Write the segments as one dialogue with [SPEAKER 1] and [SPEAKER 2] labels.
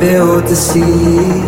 [SPEAKER 1] built to see.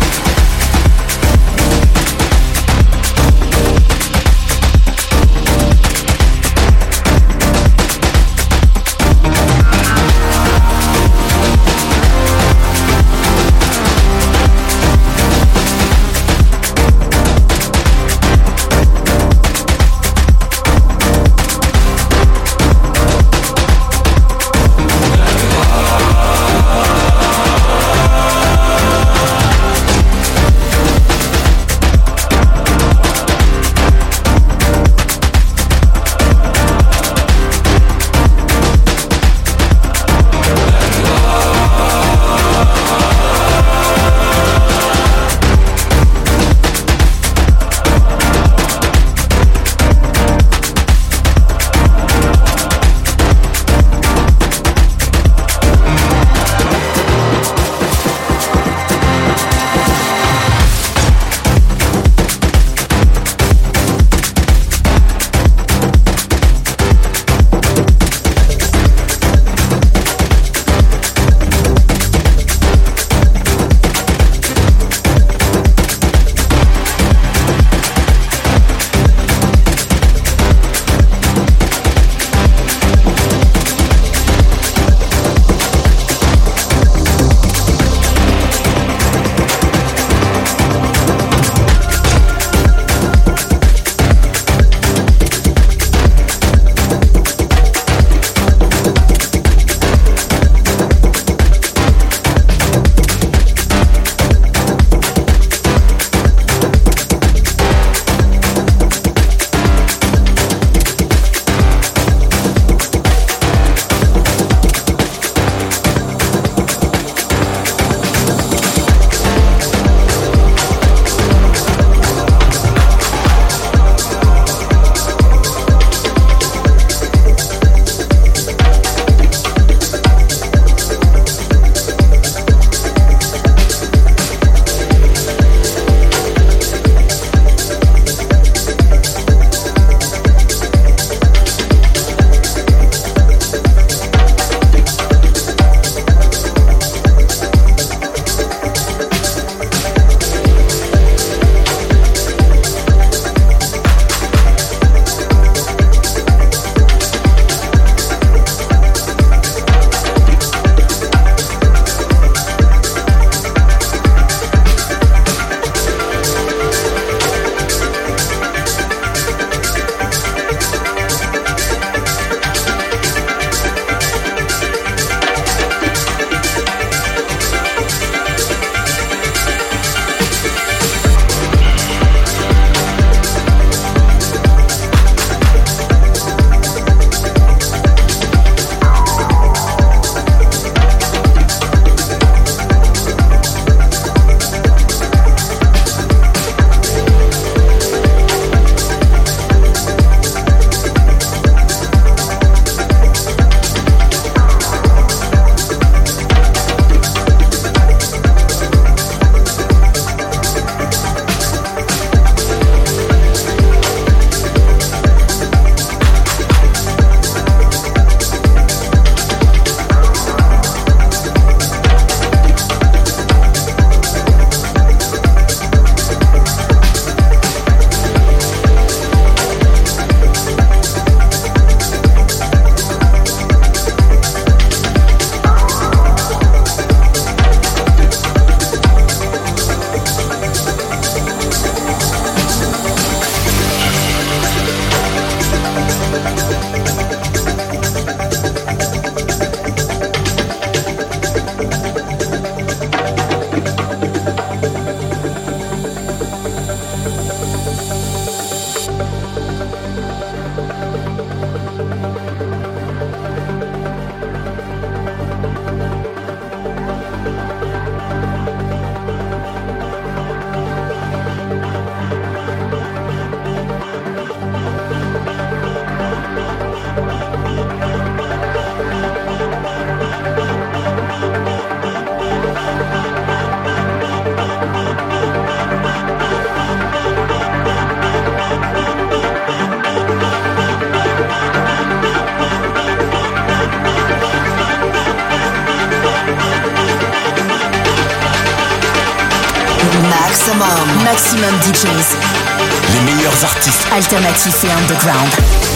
[SPEAKER 2] Artistes
[SPEAKER 3] alternatifs et underground.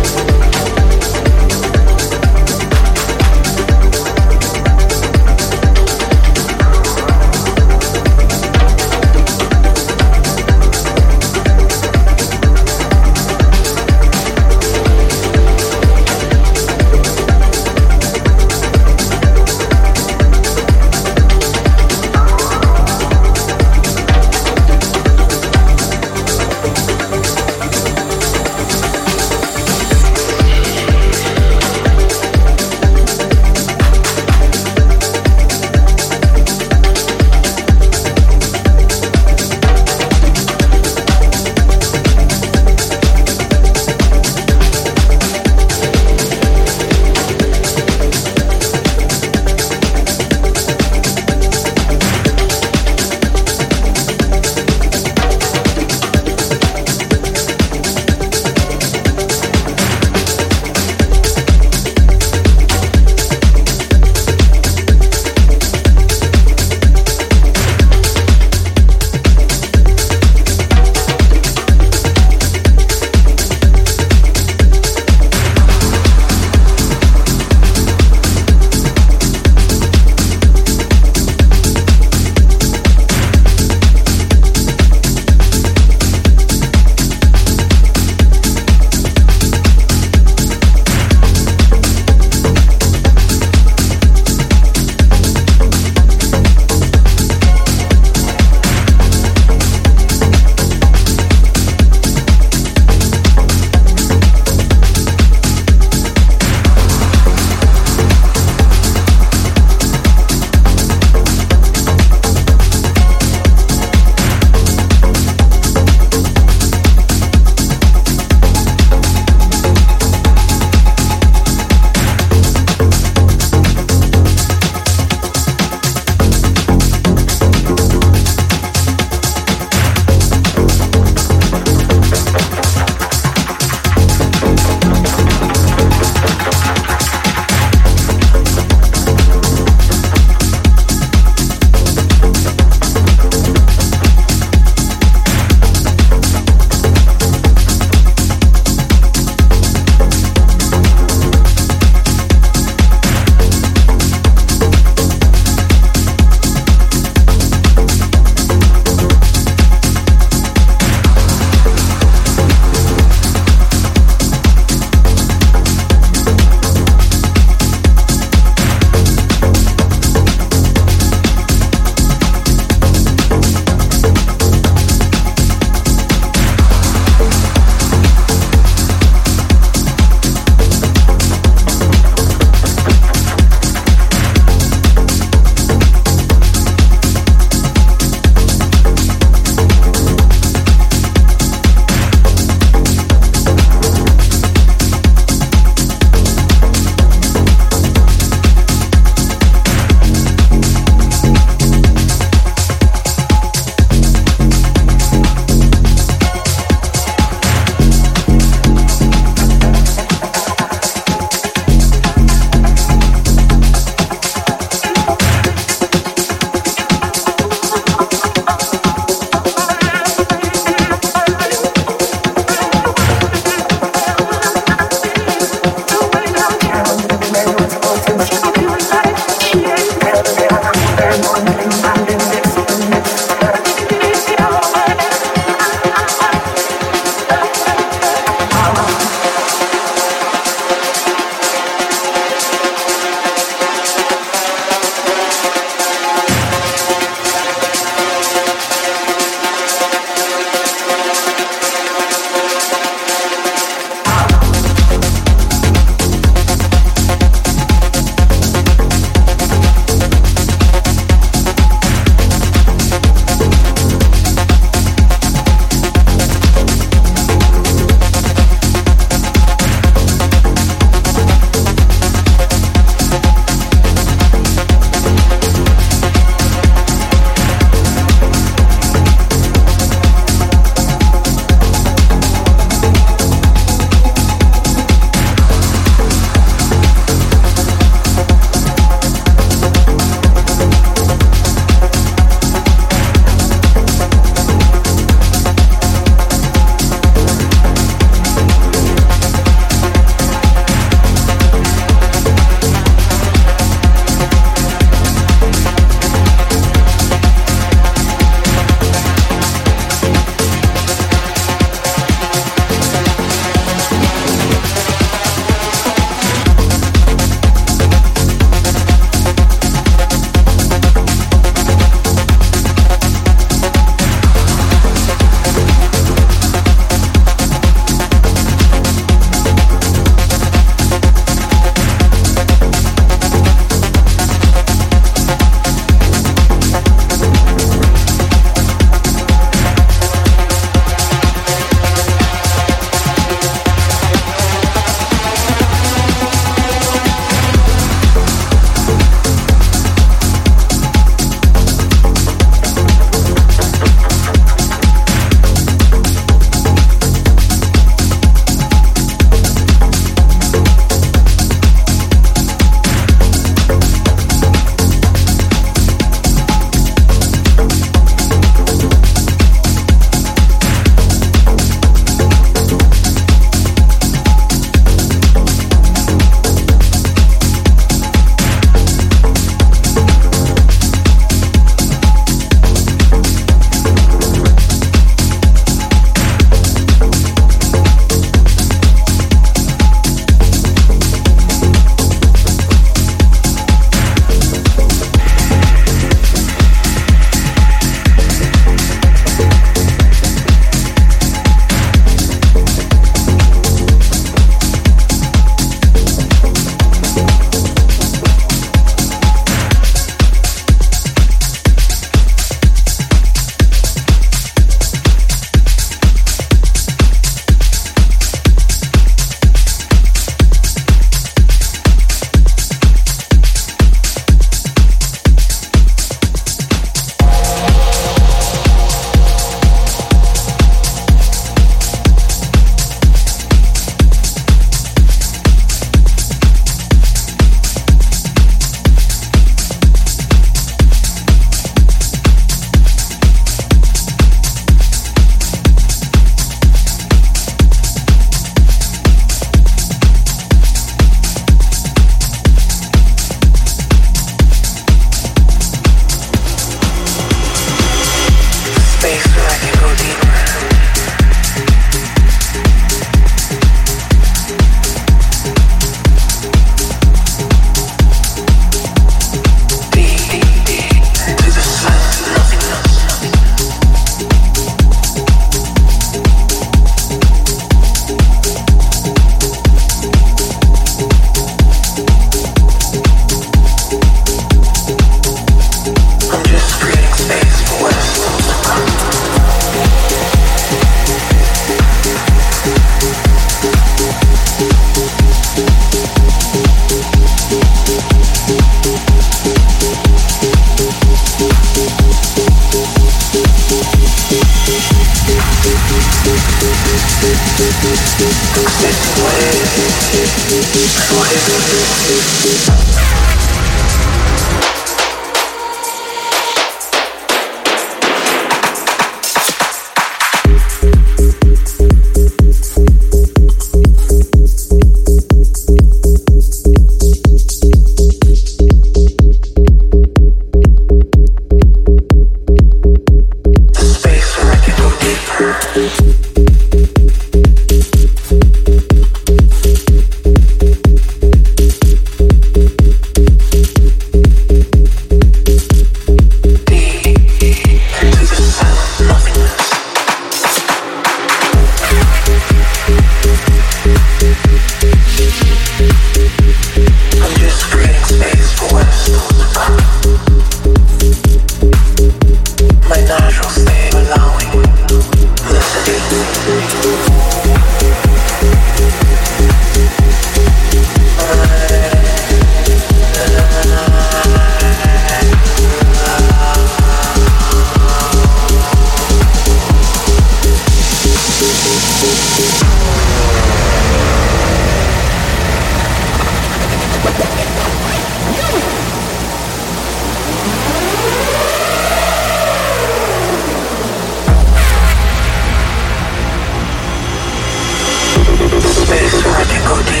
[SPEAKER 3] por.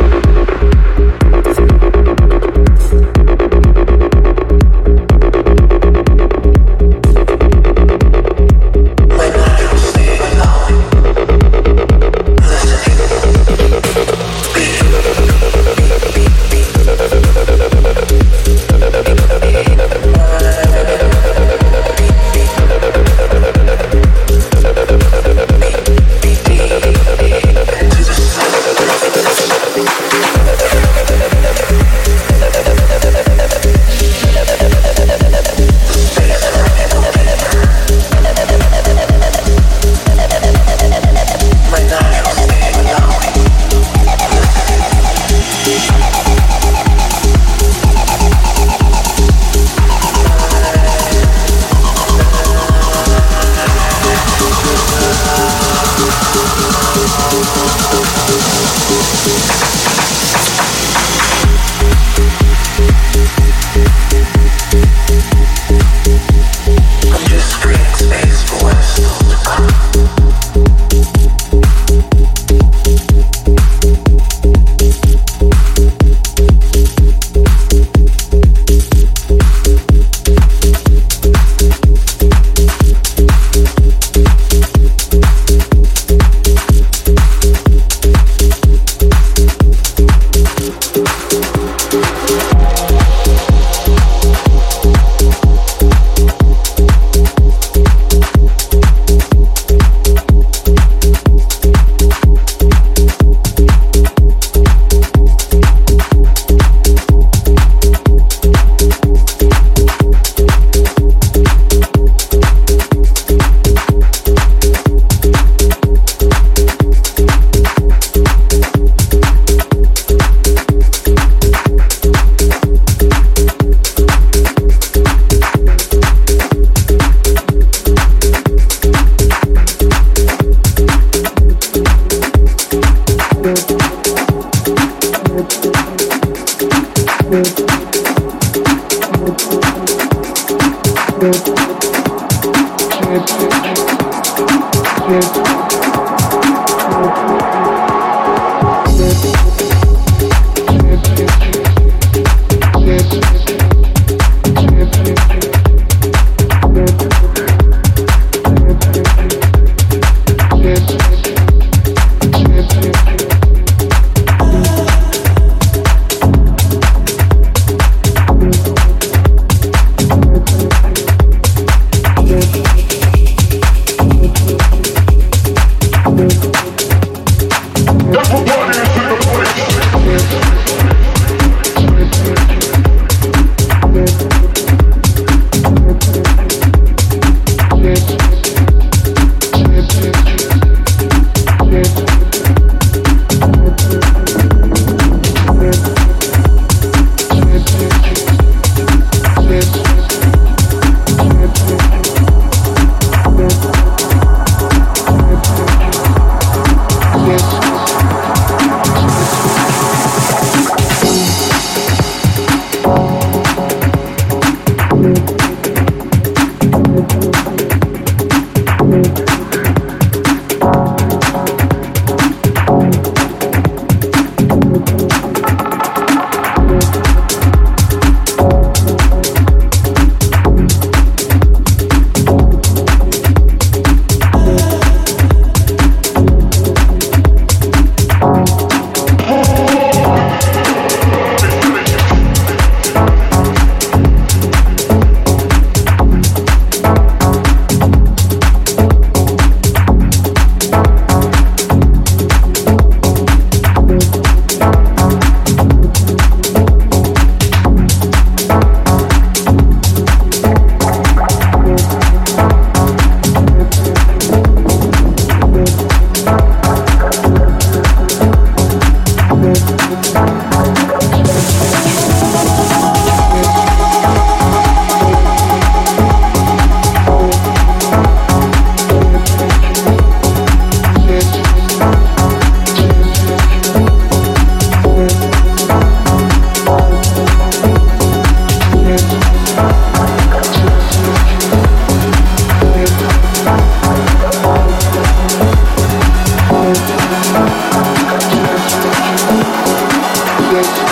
[SPEAKER 4] Music.